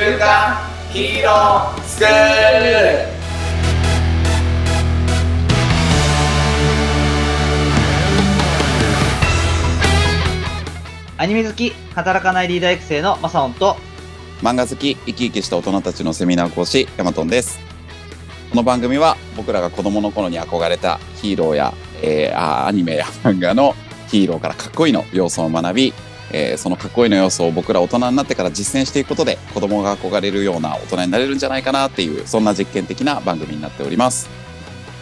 週刊ヒーロースクールアニメ好き、働かないリーダー育成のマサオンと、漫画好き生き生きした大人たちのセミナー講師ヤマトンです。この番組は僕らが子供の頃に憧れたヒーローや、えーあーアニメや漫画のヒーローからかっこいいの要素を学び、えーそのかっこいいの要素を僕ら大人になってから実践していくことで子供が憧れるような大人になれるんじゃないかなっていうそんな実験的な番組になっております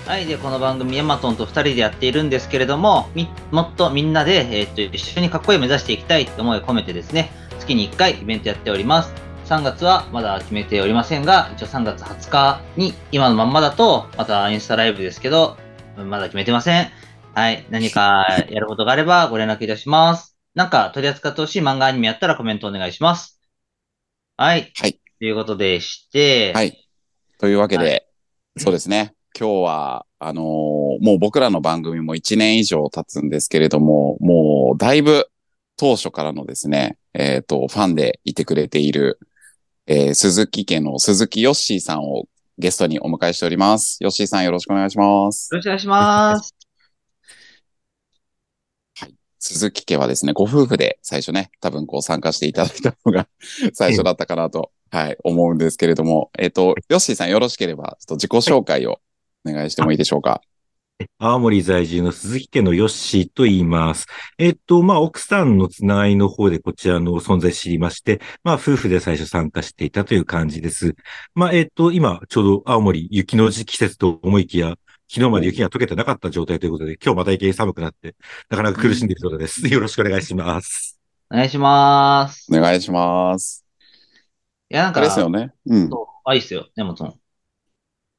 はい、で、この番組、ヤマトンと2人でやっているんですけれども、もっとみんなで、えーっと、一緒にかっこいい目指していきたいって思いを込めてですね、月に1回イベントやっております。3月はまだ決めておりませんが、一応3月20日に、今のまんまだと、またインスタライブですけど、まだ決めてません。はい、何かやることがあればご連絡いたします。なんか取り扱ってほしい漫画アニメやったらコメントお願いします。はい。はいということでして、はいというわけで、はそうですね今日はあのーもう僕らの番組も1年以上経つんですけれどももうだいぶ当初からのですねえっ、とファンでいてくれているえー鈴木家の鈴木よっしーさんをゲストにお迎えしております。よっしーさんよろしくお願いします。よろしくお願いします。鈴木家はですね、ご夫婦で最初ね、多分こう参加していただいたのが 最初だったかなと、はい、思うんですけれども、えっ、と、よっしーさんよろしければ、ちょっと自己紹介をお願いしてもいいでしょうか？青森在住の鈴木家のヨッシーと言います。えっと、まあ、奥さんのつながりの方でこちらの存在知りまして、まあ、夫婦で最初参加していたという感じです。まあ、えっと、今、ちょうど青森雪の時季節と思いきや、昨日まで雪が溶けてなかった状態ということで、今日また一気に寒くなって、なかなか苦しんでいる状態です。よろしくお願いします。お願いします。お願いします。いや、なんか、あれですよね。うん。あ、いいっすよ、ヤマトン。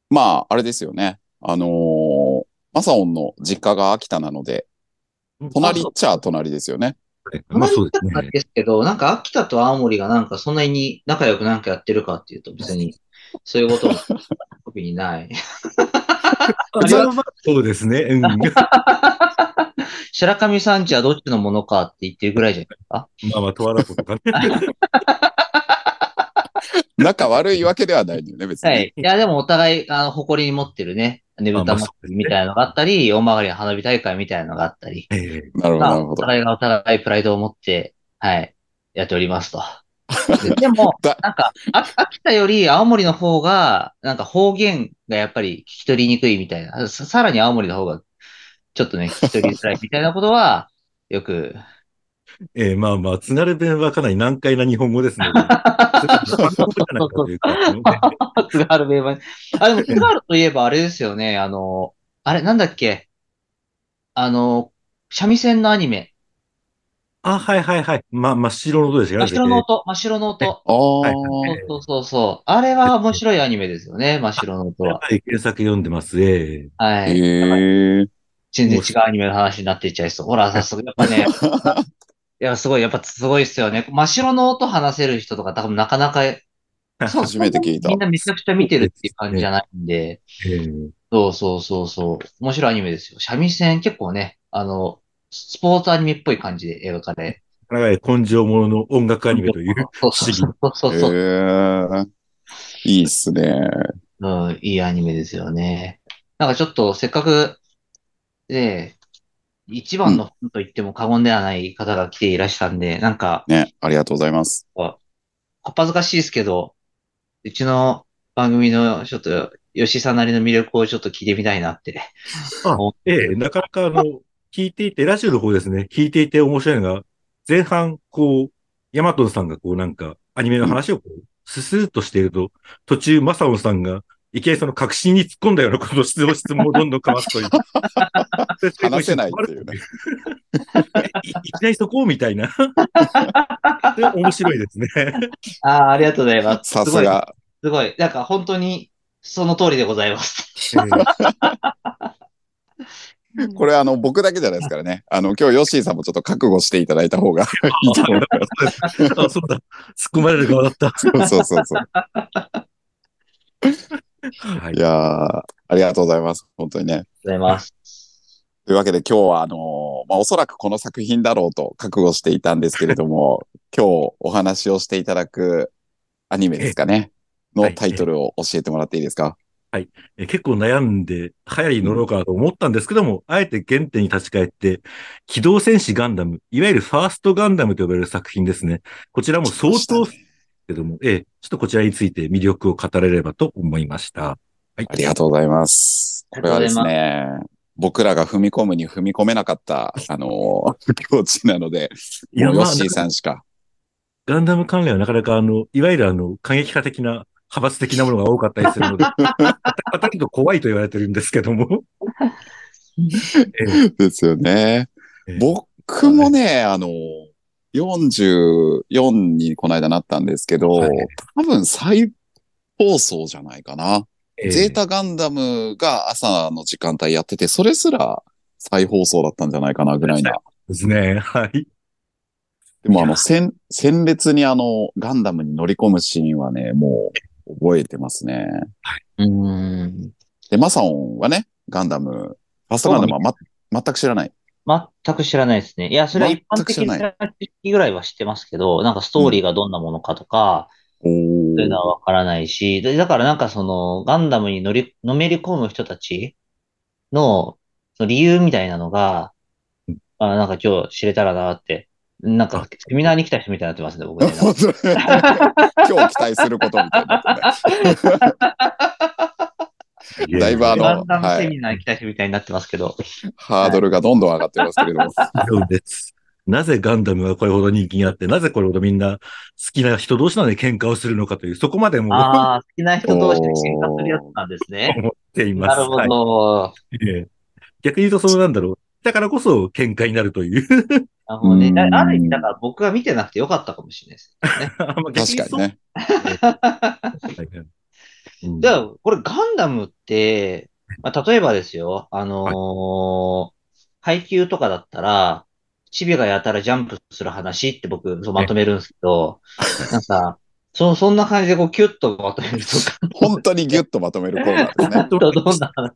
まあ、あれですよね。あのー、マサオンの実家が秋田なので、隣っちゃ隣ですよね。まあ、そうですね。ですけど、なんか秋田と青森がなんかそんなに仲良くなんかやってるかっていうと別に、そういうことも特にない。そうですね。うん。ま 白神山地はどっちのものかって言ってるぐらいじゃないですか？あまあ、とわらことかね。仲悪いわけではないのよね、別に。はい。いや、でもお互い、あの、誇りに持ってるね、ねぶた祭りみたいなのがあったり、大曲の花火大会みたいなのがあったり、ええなるほど、まあ、なるほど。お互いがお互いプライドを持って、はい、やっておりますと。ででもだ、なんか、あ秋田より青森の方が、なんか方言がやっぱり聞き取りにくいみたいな、ささらに青森の方が、ちょっとね、聞き取りづらいみたいなことは、よく、ええまあまあ、津軽弁はかなり難解な日本語ですので。津軽弁は。あ、でも津軽といえばあれですよね、あの、あれ、なんだっけ、あの、三味線のアニメ、あ、はいはいはい。ま、真っ白の音ですよ真っ白の音、真っ白の音。ああ、はいそうそうそう。あれは面白いアニメですよね、真っ白の音は。はい、検索読んでます。ええはい。へえ。全然違うアニメの話になっていっちゃいそう。ほら、さすが、やっぱね、いや、すごい、やっぱすごいっすよね。真っ白の音話せる人とか多分なかなか、そう初めて聞いたみんなめちゃくちゃ見てるっていう感じじゃないんで、ええそうそうそうそう。面白いアニメですよ。三味線結構ね、あの、スポーツアニメっぽい感じで描かれ。なかなか根性ものの音楽アニメという。そうそうそうそうそう。へえ。いいっすね。うん、いいアニメですよね。なんかちょっとせっかく、で、一番のファンと言っても過言ではない方が来ていらしたんで、なんか、ね、ありがとうございます。こっぱずかしいですけど、うちの番組のちょっと、吉井さんなりの魅力をちょっと聞いてみたいなって。あ、ええなかなかあの、聞いていて、ラジオの方ですね、聞いていて面白いのが、前半、こう、ヤマトンさんがこうなんか、アニメの話をこう、ススーッとしていると、途中、マサオンさんが、いきなりその確信に突っ込んだようなことを質問、質問をどんどんかわすという。話せないっていうね。いいきなりそこみたいな。で面白いですね。ああ、ありがとうございます。さすが。すごい。なんか本当に、その通りでございます。これあの、僕だけじゃないですからね。あの、今日ヨッシーさんもちょっと覚悟していただいた方が いいと思います。あ、そうだ。突っ込まれる側だった。そうそうそうそう。はいいやー、ありがとうございます。本当にね。ありがとうございます。というわけで今日はあのーまあ、おそらくこの作品だろうと覚悟していたんですけれども、今日お話をしていただくアニメですかね。はいのタイトルを教えてもらっていいですか？え結構悩んで、流行りに乗ろうかなと思ったんですけども、あえて原点に立ち返って、機動戦士ガンダム、いわゆるファーストガンダムと呼ばれる作品ですね。こちらも相当ですけども、ええ、ちょっとこちらについて魅力を語れればと思いました。はい。ありがとうございます。これはですね、僕らが踏み込むに踏み込めなかった、あのー 境地なので、いやヨッシーさんしか。ガンダム関連はなかなかあの、いわゆるあの、過激派的な、派閥的なものが多かったりするので、当たると怖いと言われてるんですけども。え えですよねええ。僕もね、あの、44にこの間なったんですけど、はい多分再放送じゃないかな。ええゼータガンダムが朝の時間帯やってて、それすら再放送だったんじゃないかなぐらいな。ですね。はい。でもあの、戦、戦列にあの、ガンダムに乗り込むシーンはね、もう覚えてますね。うーん。で、マサオンはね、ガンダム、ファーストガンダムはま、全く知らない。全く知らないですね。いや、それは一般全く知的らなな知識ぐらいは知ってますけど、なんかストーリーがどんなものかとか、おーそういうのはわからないし、でだからなんかその、ガンダムに乗り、のめり込む人たちの、その理由みたいなのが、あ、なんか今日知れたらなって、なんかセミナーに来た人みたいになってますね、僕ね。今日期待することみた いになってね。だいぶあのガンダムはいセミナーに来た人みたいになってますけど。ハードルがどんどん上がってますけれども。そうです。なぜガンダムがこれほど人気があって、なぜこれほどみんな好きな人同士なのに喧嘩をするのかという、そこまでもああ、好きな人同士で喧嘩するやつなんですね。思っています。なるほはいど。ええ逆に言うと、そのなんだろう。だからこそ喧嘩になるという。なるほどね。だうんある意味、だから僕が見てなくてよかったかもしれないですね。まあ逆確かにね。じゃあ、これガンダムって、まあ、例えばですよ、あのー配給とかだったら、チビがやたらジャンプする話って僕、そうまとめるんですけど、なんか、そ、そんな感じでこう、キュッとまとめるとか、本当にギュッとまとめるコーナーですね。どどんな話？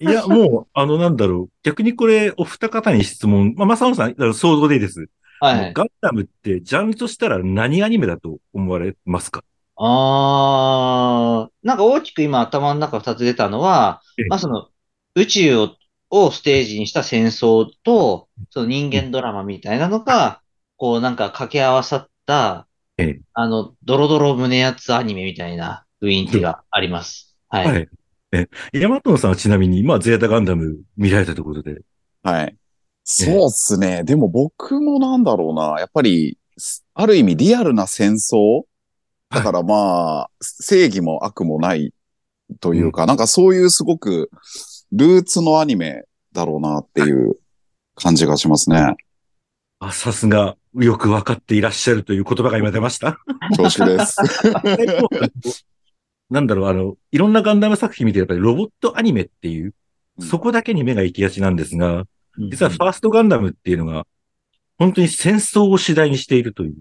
いや、もう、あの、なんだろう。逆にこれ、お二方に質問。まあ、まさのさん、想像でいいです。はい。ガンダムって、ジャンルとしたら何アニメだと思われますか？あー、なんか大きく今頭の中二つ出たのはええ、まあその、宇宙を、をステージにした戦争と、その人間ドラマみたいなのが、こうなんか掛け合わさったええ、あの、ドロドロ胸熱アニメみたいな雰囲気があります。はい。はい。え、ヤマトンさんはちなみに、まあ、ゼータガンダム見られたということで。はい。そうっすね。でも僕もなんだろうな。やっぱり、ある意味リアルな戦争？だからまあ、正義も悪もないというか、なんかそういうすごくルーツのアニメだろうなっていう感じがしますね。あ、さすが、よくわかっていらっしゃるという言葉が今出ました。恐縮です。なんだろう、あの、いろんなガンダム作品見て、やっぱりロボットアニメっていう、うんそこだけに目が行きがちなんですが、うん実はファーストガンダムっていうのが、本当に戦争を主題にしているという。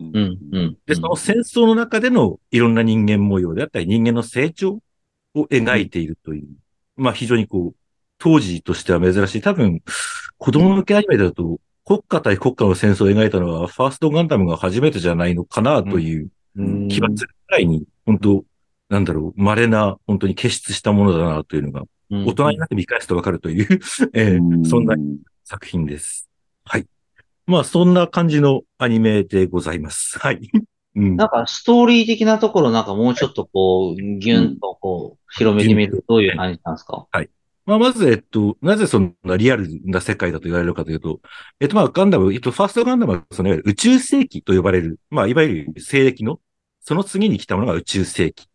うんうん、うん。で、その戦争の中でのいろんな人間模様であったり、人間の成長を描いているという。まあ非常にこう、当時としては珍しい。多分、子供向けアニメだと、国家対国家の戦争を描いたのは、ファーストガンダムが初めてじゃないのかなといううん気はするくらいに、本当なんだろう、稀な、本当に傑出したものだなというのが、うん大人になって見返すとわかるという、えーそんなうん作品です。はい。まあ、そんな感じのアニメでございます。はい。うん。なんかストーリー的なところなんかもうちょっとこう、ギュンとこう、広めてみるとどういう感じなんですか？まあ、まず、えっと、なぜそんなリアルな世界だと言われるかというと、えっと、まあ、ガンダム、えっと、ファーストガンダムは、その、いわゆる宇宙世紀と呼ばれる、まあ、いわゆる西暦の、その次に来たものが宇宙世紀。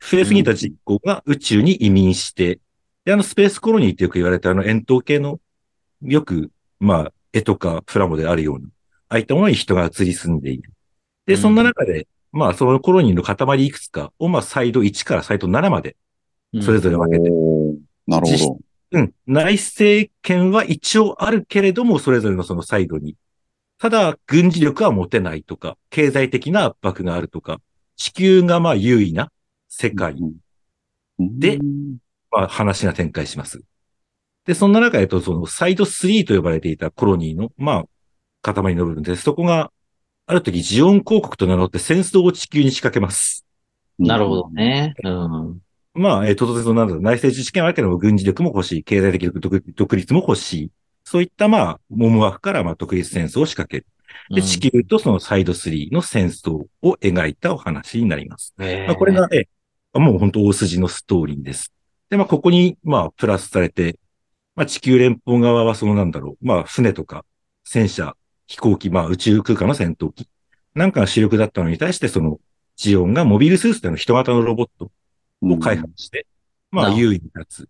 増えすぎた人口が宇宙に移民して、で、あの、スペースコロニーってよく言われたあの、円筒形の、よく、まあ、絵とかプラモであるような、ああいったものに人が移り住んでいる。で、そんな中で、まあ、そのコロニーの塊いくつかを、まあ、サイド1からサイド7まで、それぞれ分けておーなるほど。うん。内政権は一応あるけれども、それぞれのそのサイドに。ただ、軍事力は持てないとか、経済的な圧迫があるとか、地球がまあ優位な世界、でうんまあ話が展開します。で、そんな中でと、そのサイド3と呼ばれていたコロニーの、まあ、塊の部分で、そこがある時ジオン広告と名乗って戦争を地球に仕掛けます。なるほど。ね。うん。まあ、えー、当然そのなんだ内政知見はあるけども、軍事力も欲しい、経済的独独立も欲しい。そういった、まあ、思惑から、まあ、独立戦争を仕掛ける。で、地球とそのサイド3の戦争を描いたお話になります。うん、まあ、これが、えー、もう本当大筋のストーリーです。で、まあ、ここに、まあ、プラスされて、まあ、地球連邦側はそのなんだろう、まあ、船とか、戦車、飛行機、まあ、宇宙空間の戦闘機、なんかが主力だったのに対して、その、ジオンがモビルスーツでの人型のロボットを開発して、まあ、優位に立つ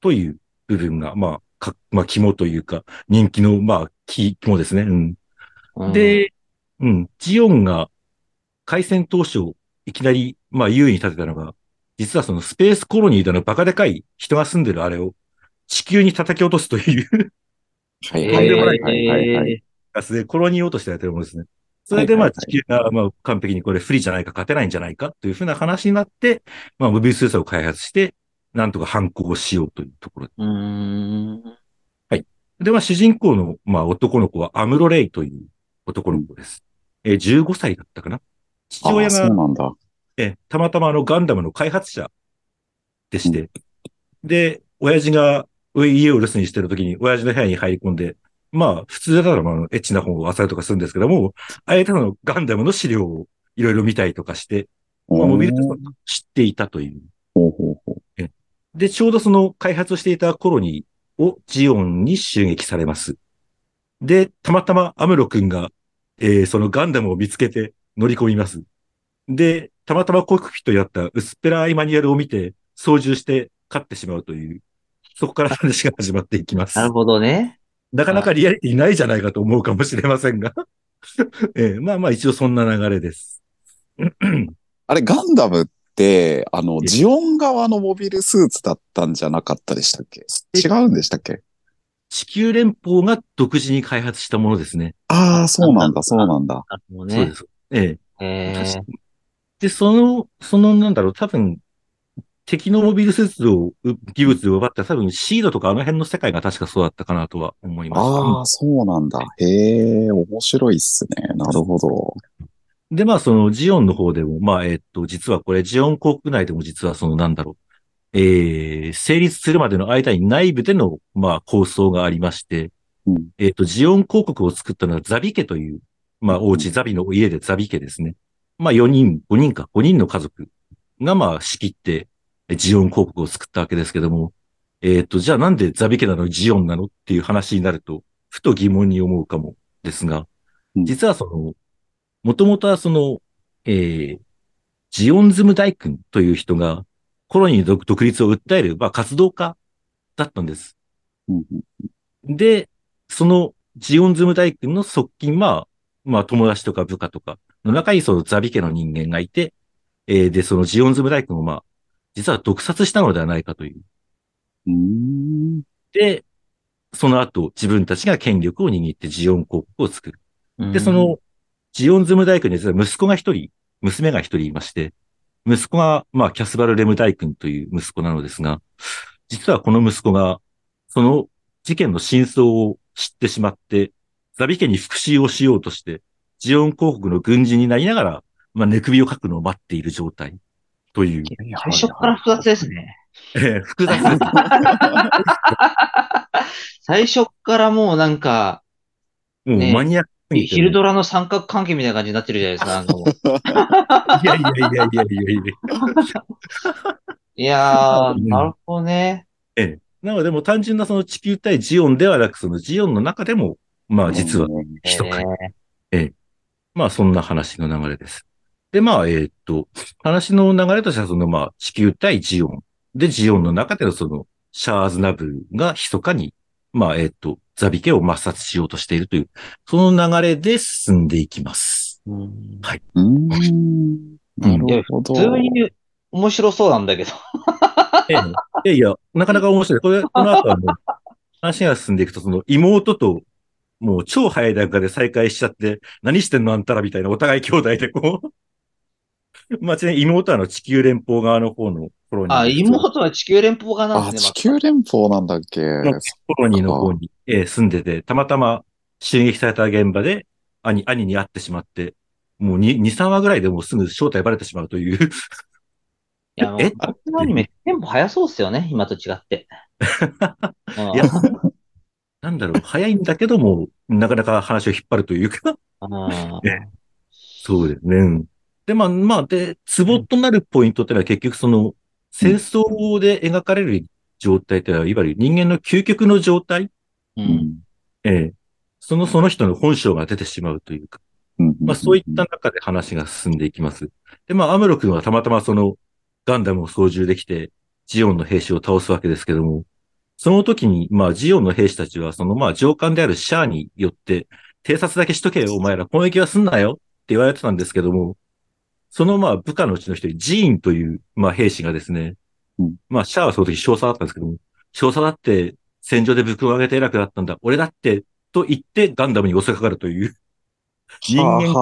という部分が、まあ、か、まあ、肝というか、人気の、まあ、肝ですね。うん。うん、で、うん、ジオンが開戦当初、いきなり、まあ、優位に立てたのが、実はそのスペースコロニーでのバカでかい人が住んでるあれを地球に叩き落とすというはいはいはいはいはいはい。ガスでコロニー落としてやってるものですね。それでまあ地球がまあ完璧にこれ不利じゃないか勝てないんじゃないかというふうな話になって、まあモビルスーツを開発して、なんとか反抗をしようというところ。うん。で、まあ主人公のまあ男の子はアムロレイという男の子です。えー、15歳だったかな父親が。えーたまたまあのガンダムの開発者でして、で、親父が家を留守にしてる時に親父の部屋に入り込んで、まあ、普通だったら、まあ、エッチな本を漁るとかするんですけども、あえてのガンダムの資料をいろいろ見たりとかして、まあ、モビルス知っていたという。ほうほうほう。で、ちょうどその開発していた頃に、をジオンに襲撃されます。で、たまたまアムロ君が、えーそのガンダムを見つけて乗り込みます。で、たまたまコックピットにあった薄っぺらいマニュアルを見て、操縦して勝ってしまうという、そこから話が始まっていきます。なるほどね。なかなかリアリティないじゃないかと思うかもしれませんが。ええまあまあ一応そんな流れです。あれ、ガンダムって、あの、えジオン側のモビルスーツだったんじゃなかったでしたっけ？違うんでしたっけ？地球連邦が独自に開発したものですね。ああ、そうなんだ、そうなんだ。なるほどねそうで。す。えええーで、その、そのなんだろう、多分、敵のモビルスーツを、う技術を奪った多分シードとかあの辺の世界が確かそうだったかなとは思います。ああ、そうなんだ。へえ、面白いっすね。なるほど。で、まあ、その、ジオンの方でも、まあ、えっと、実はこれ、ジオン国内でも実はその、なんだろう、えー、成立するまでの間に内部での、まあ、構想がありまして、うん。えっと、ジオン広告を作ったのはザビ家という、まあ、お家、ザビの家でザビ家ですね。まあ、4人、5人か、5人の家族が、まあ、仕切って、えジオン広告を作ったわけですけども、えっと、じゃあなんでザビ家なの？にジオンなの？っていう話になると、ふと疑問に思うかもですが。う、ん。実はその、もともとはその、えー、ジオンズム大君という人が、コロニーの独独立を訴える、まあ、活動家だったんです。うんで、そのジオンズム大君の側近は、まあ友達とか部下とかの中にそのザビ家の人間がいて、えーで、そのジオンズム大君をまあ、実は毒殺したのではないかという。うーん。で、その後自分たちが権力を握ってジオン広告を作る。で、そ、の、ジオンズム大君に実は息子が一人、娘が一人いまして、息子が、まあ、キャスバル・レム大君という息子なのですが、実はこの息子が、その事件の真相を知ってしまって、ザビ家に復讐をしようとして、ジオン広告の軍人になりながら、まあ、寝首をかくのを待っている状態という、最初から複雑ですね。えー複雑です。最初からもうなんか、ねもうマニアックにヒルドラの三角関係みたいな感じになってるじゃないですか。なんかもういやいやいやいやいやいや。いやー、うんなるほどね。なので、もう単純なその地球対ジオンではなく、そのジオンの中でも、まあ実はうん一回えまあそんな話の流れです。で、まあ、えーっと、話の流れとしては、そのまあ地球対ジオン。で、ジオンの中でのそのシャーズナブルが密かに、まあ、えーっと、ザビ家を抹殺しようとしているという、その流れで進んでいきます。ーうんうーん。なるほど。普通に面白そうなんだけど。ええいやいや、なかなか面白い。これ、この後はもう、話が進んでいくと、その妹と、もう超早い段階で再会しちゃって、何してんのあんたらみたいなお互い兄弟でこう。まあ、ちなみに妹はあの地球連邦側の方のコロニー。あ、妹は地球連邦側なんあ、ですね。地球連邦なんだっけ？のコロニーの方に、えー住んでて、たまたま襲撃された現場で兄、兄に会ってしまって、もう2、2、3話ぐらいでもうすぐ正体バレてしまうという。いや、も うえこのアニメ、テンポ早そうっすよね、今と違って。う んいや、なんだろう、早いんだけども、なかなか話を引っ張るというか、うんえそうですね。うんで、まあ、まあ、で、ツボとなるポイントってのは結局その、戦争で描かれる状態ってのは、いわゆる人間の究極の状態、う。うんん。ええ、その、その人の本性が出てしまうというか、うん。まあそういった中で話が進んでいきます。で、まあアムロ君はたまたまそのガンダムを操縦できて、ジオンの兵士を倒すわけですけども、その時に、まあジオンの兵士たちは、そのまあ上官であるシャアによって、偵察だけしとけよ、お前ら攻撃はすんなよって言われてたんですけども、そのまあ部下のうちの一人、ジーンという、まあ兵士がですね、うんまあシャアはその時少佐だったんですけども、少佐だって戦場で武勲を上げて偉くなったんだ、俺だって、と言ってガンダムに襲いかかるという、人間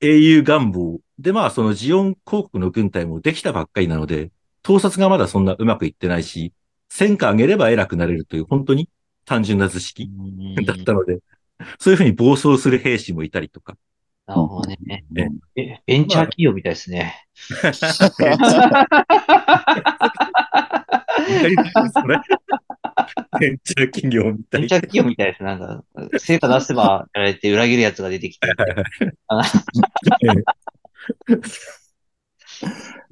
英雄願望。で、まあ、そのジオン広告の軍隊もできたばっかりなので、盗撮がまだそんなうまくいってないし、戦果上げれば偉くなれるという、本当に単純な図式だったので、そういうふうに暴走する兵士もいたりとか。なるほどね。ええ、ベンチャー企業みたいですね。ベンチャー企業みたいベンチャー企業みたいです。なんか、成果出せばやられて裏切るやつが出てきて。あ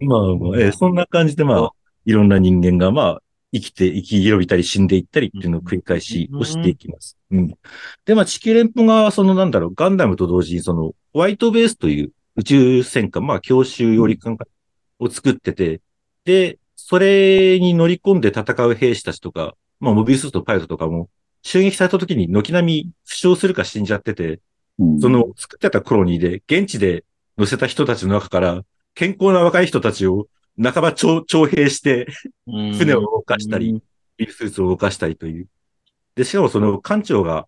まあまあ、ええそんな感じでまあ、いろんな人間がまあ、生きて、生き延びたり死んでいったりっていうのを繰り返しをしていきます。うん。で、まあ、地球連邦側はそのなんだろう、ガンダムと同時にその、ホワイトベースという宇宙戦艦、まあ、強襲より艦を作ってて、で、それに乗り込んで戦う兵士たちとか、まあ、モビルスーツとパイロットとかも、襲撃された時に軒並み負傷するか死んじゃってて、うんその作ってたコロニーで、現地で乗せた人たちの中から、健康な若い人たちを半ば徴徴兵して、船を動かしたり、ビーフスーツを動かしたりという。で、しかもその艦長が、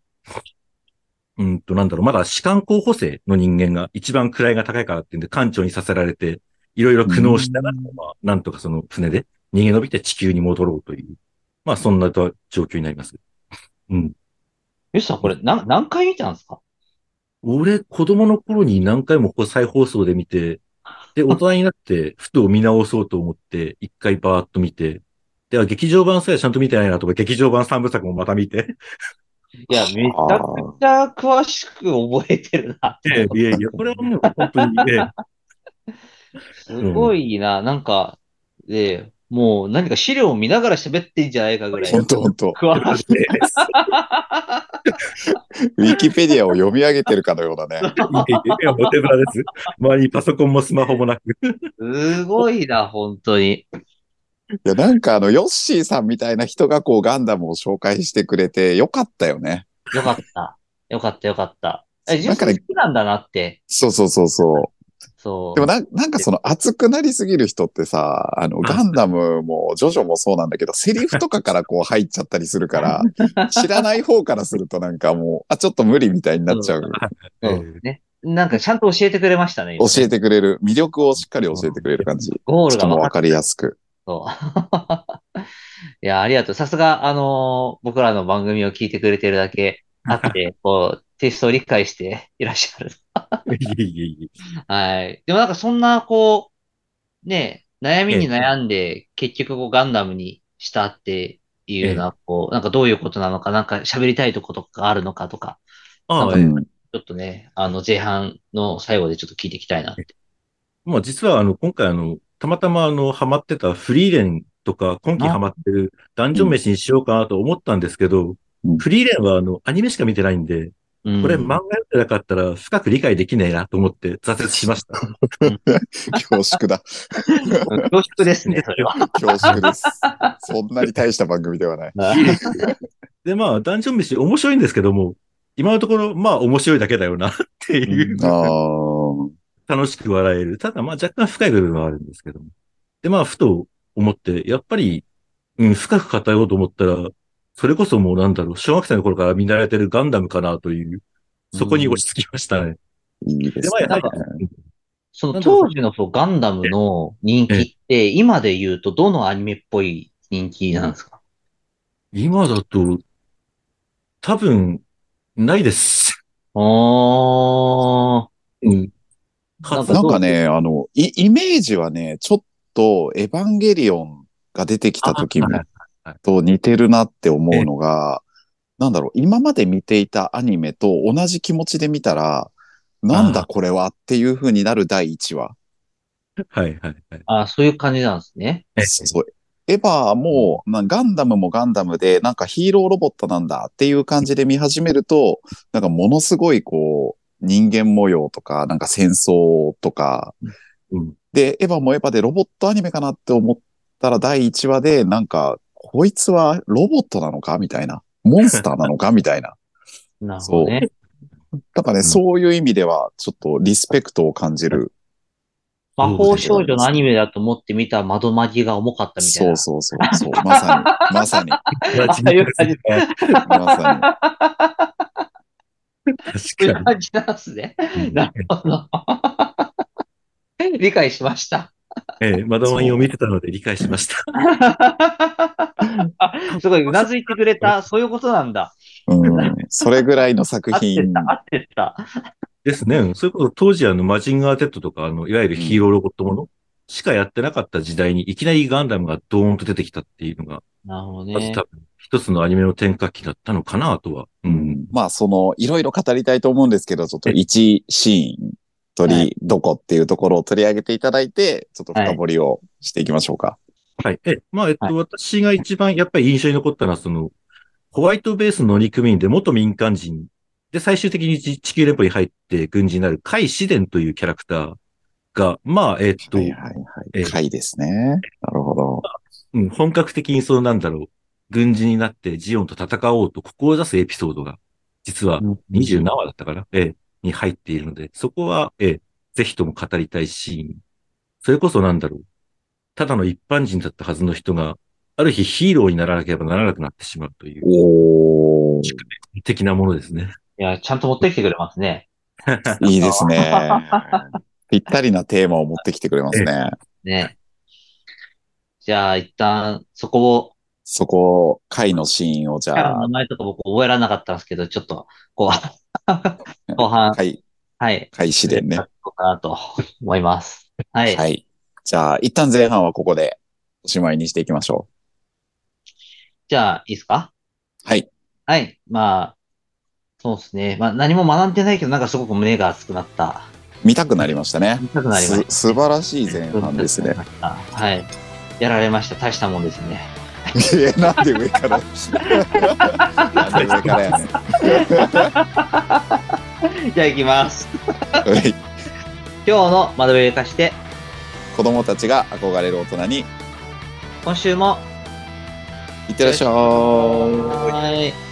うんと、なんだろう、まだ士官候補生の人間が一番位が高いからっていうんで、艦長にさせられて、いろいろ苦悩しながら、まあ、なんとかその船で逃げ延びて地球に戻ろうという、まあ、そんな状況になります。うん。よしさん、これ何、何回見たんですか？俺、子供の頃に何回もこう再放送で見て、で、大人になって、ふと見直そうと思って、一回バーッと見て、では劇場版さえちゃんと見てないなとか、劇場版三部作もまた見て、いや、めちゃくちゃ詳しく覚えてるな。ええいやいや、これはもう本当に、ええすごいな。なんか、で、もう何か資料を見ながら喋ってんじゃないかぐらい。本当本当。詳しい。ウィキペディアを読み上げてるかのようだね。いやお手ぶらです。周りにパソコンもスマホもなく。すごいな、本当に。いや、なんかあの、ヨッシーさんみたいな人がこうガンダムを紹介してくれてよかったよね。よかった。よかった、よかった。え、なんか好きなんだなって。そうそうそうそう。そう。でもななんかその熱くなりすぎる人ってさ、あの、ガンダムもジョジョもそうなんだけど、セリフとかからこう入っちゃったりするから、知らない方からするとなんかもう、あ、ちょっと無理みたいになっちゃう。そうね。なんかちゃんと教えてくれましたね。今教えてくれる、魅力をしっかり教えてくれる感じ。ゴールがもわかりやすく。そう。いや、ありがとう。さすが、あのー僕らの番組を聞いてくれてるだけあって、こう、テイストを理解していらっしゃる。いえいえいえ。はい。でもなんかそんな、こう、ね、悩みに悩んで、結局こうガンダムにしたっていうような、こう、なんかどういうことなのか、なんか喋りたいとことかあるのかとか、あ。ちょっとね、あの、前半の最後でちょっと聞いていきたいなって。まあ実はあの、今回あの、たまたまあの、ハマってたフリーレンとか、今期ハマってるダンジョン飯にしようかなと思ったんですけど、うんフリーレンはあの、アニメしか見てないんで、うんこれ漫画読んでなかったら深く理解できないなと思って挫折しました。恐縮だ。恐縮ですね、それは。恐縮です。そんなに大した番組ではない。で、まあ、ダンジョン飯面白いんですけども、今のところ、まあ面白いだけだよなっていう、ああ。楽しく笑える。ただまあ若干深い部分はあるんですけども。で、まあふと思って、やっぱり、うん、深く語ろうと思ったら、それこそもうなんだろう、小学生の頃から見慣れてるガンダムかなという、そこに落ち着きましたね。いいですね。その当時のそうガンダムの人気って、今で言うとどのアニメっぽい人気なんですか？今だと、多分、ないです。おなんかなんかね、あの、イイメージはね、ちょっとエヴァンゲリオンが出てきた時あはいはいと似てるなって思うのが、なんだろう、今まで見ていたアニメと同じ気持ちで見たら、なんだこれはっていう風になる第1話。はいはいはい。あそういう感じなんですね。えそう。エヴァも、なガンダムもガンダムで、なんかヒーローロボットなんだっていう感じで見始めると、なんかものすごいこう、人間模様とか、なんか戦争とか、うん。で、エヴァもエヴァでロボットアニメかなって思ったら第1話で、なんか、こいつはロボットなのかみたいな。モンスターなのかみたいな。なるほどね。だからね、うんそういう意味では、ちょっとリスペクトを感じる。魔法少女のアニメだと思って見た窓マギが重かったみたいな。そうそうそうそう。まさに、まさに、まさそういう確か感じなんですね。に。なるほど。理解しました。ええ、窓マギを見てたので理解しました。あすごい、うなずいてくれた。そういうことなんだ。に。うん。それぐらいの作合って品。た、合ってた。ですね。そういうこと、当時あの、マジンガー Z とか、あの、いわゆるヒーローロボットものしかやってなかった時代に、いきなりガンダムがドーンと出てきたっていうのが、なるほどねまず多。分、一つのアニメの転換期だったのかなとは。う。うんんまあ、その、いろいろ語りたいと思うんですけど、ちょっと一シーン、取り、はいどこっていうところを取り上げていただいて、ちょっと深掘りをしていきましょうか。はい。え、まあ、えっと、はい私が一番やっぱり印象に残ったのは、その、ホワイトベースの乗組員で元民間人で、最終的に地地球連邦に入って軍人になる海自伝というキャラクターが、まあ、えっと、はいはいはい。ですね。なるほど。うん、本格的にそうなんだろう。軍人になってジオンと戦おうと志すエピソードが、実は27話だったかな、ええ、に入っているので、そこは、ええ、ぜひとも語りたいシーン。それこそなんだろう。ただの一般人だったはずの人が、ある日ヒーローにならなければならなくなってしまうという、おー。的なものですね。いや、ちゃんと持ってきてくれますね。いいですね。ぴったりなテーマを持ってきてくれますね。ね。じゃあ、一旦、そこを、そこ、回のシーンをじゃあ、の名前とか僕覚えられなかったんですけど、ちょっと、こう、後半、回、はい。回試伝ね。やっていこうかなと思います。はい。はい。じゃあ、一旦前半はここでおしまいにしていきましょじゃあ、いいですか？う。はい。はい。まあ、そうですね。まあ、何も学んでないけど、なんかすごく胸が熱くなった。見たくなりましたね。見たくなりました。す素晴らしい前半ですね。はい。やられました。大したもんですね。いや、なんで上から。なんで上からやねん。じゃあ行きます。はい今日の窓辺を生かして、子供たちが憧れる大人に、今週もいってらっしゃい。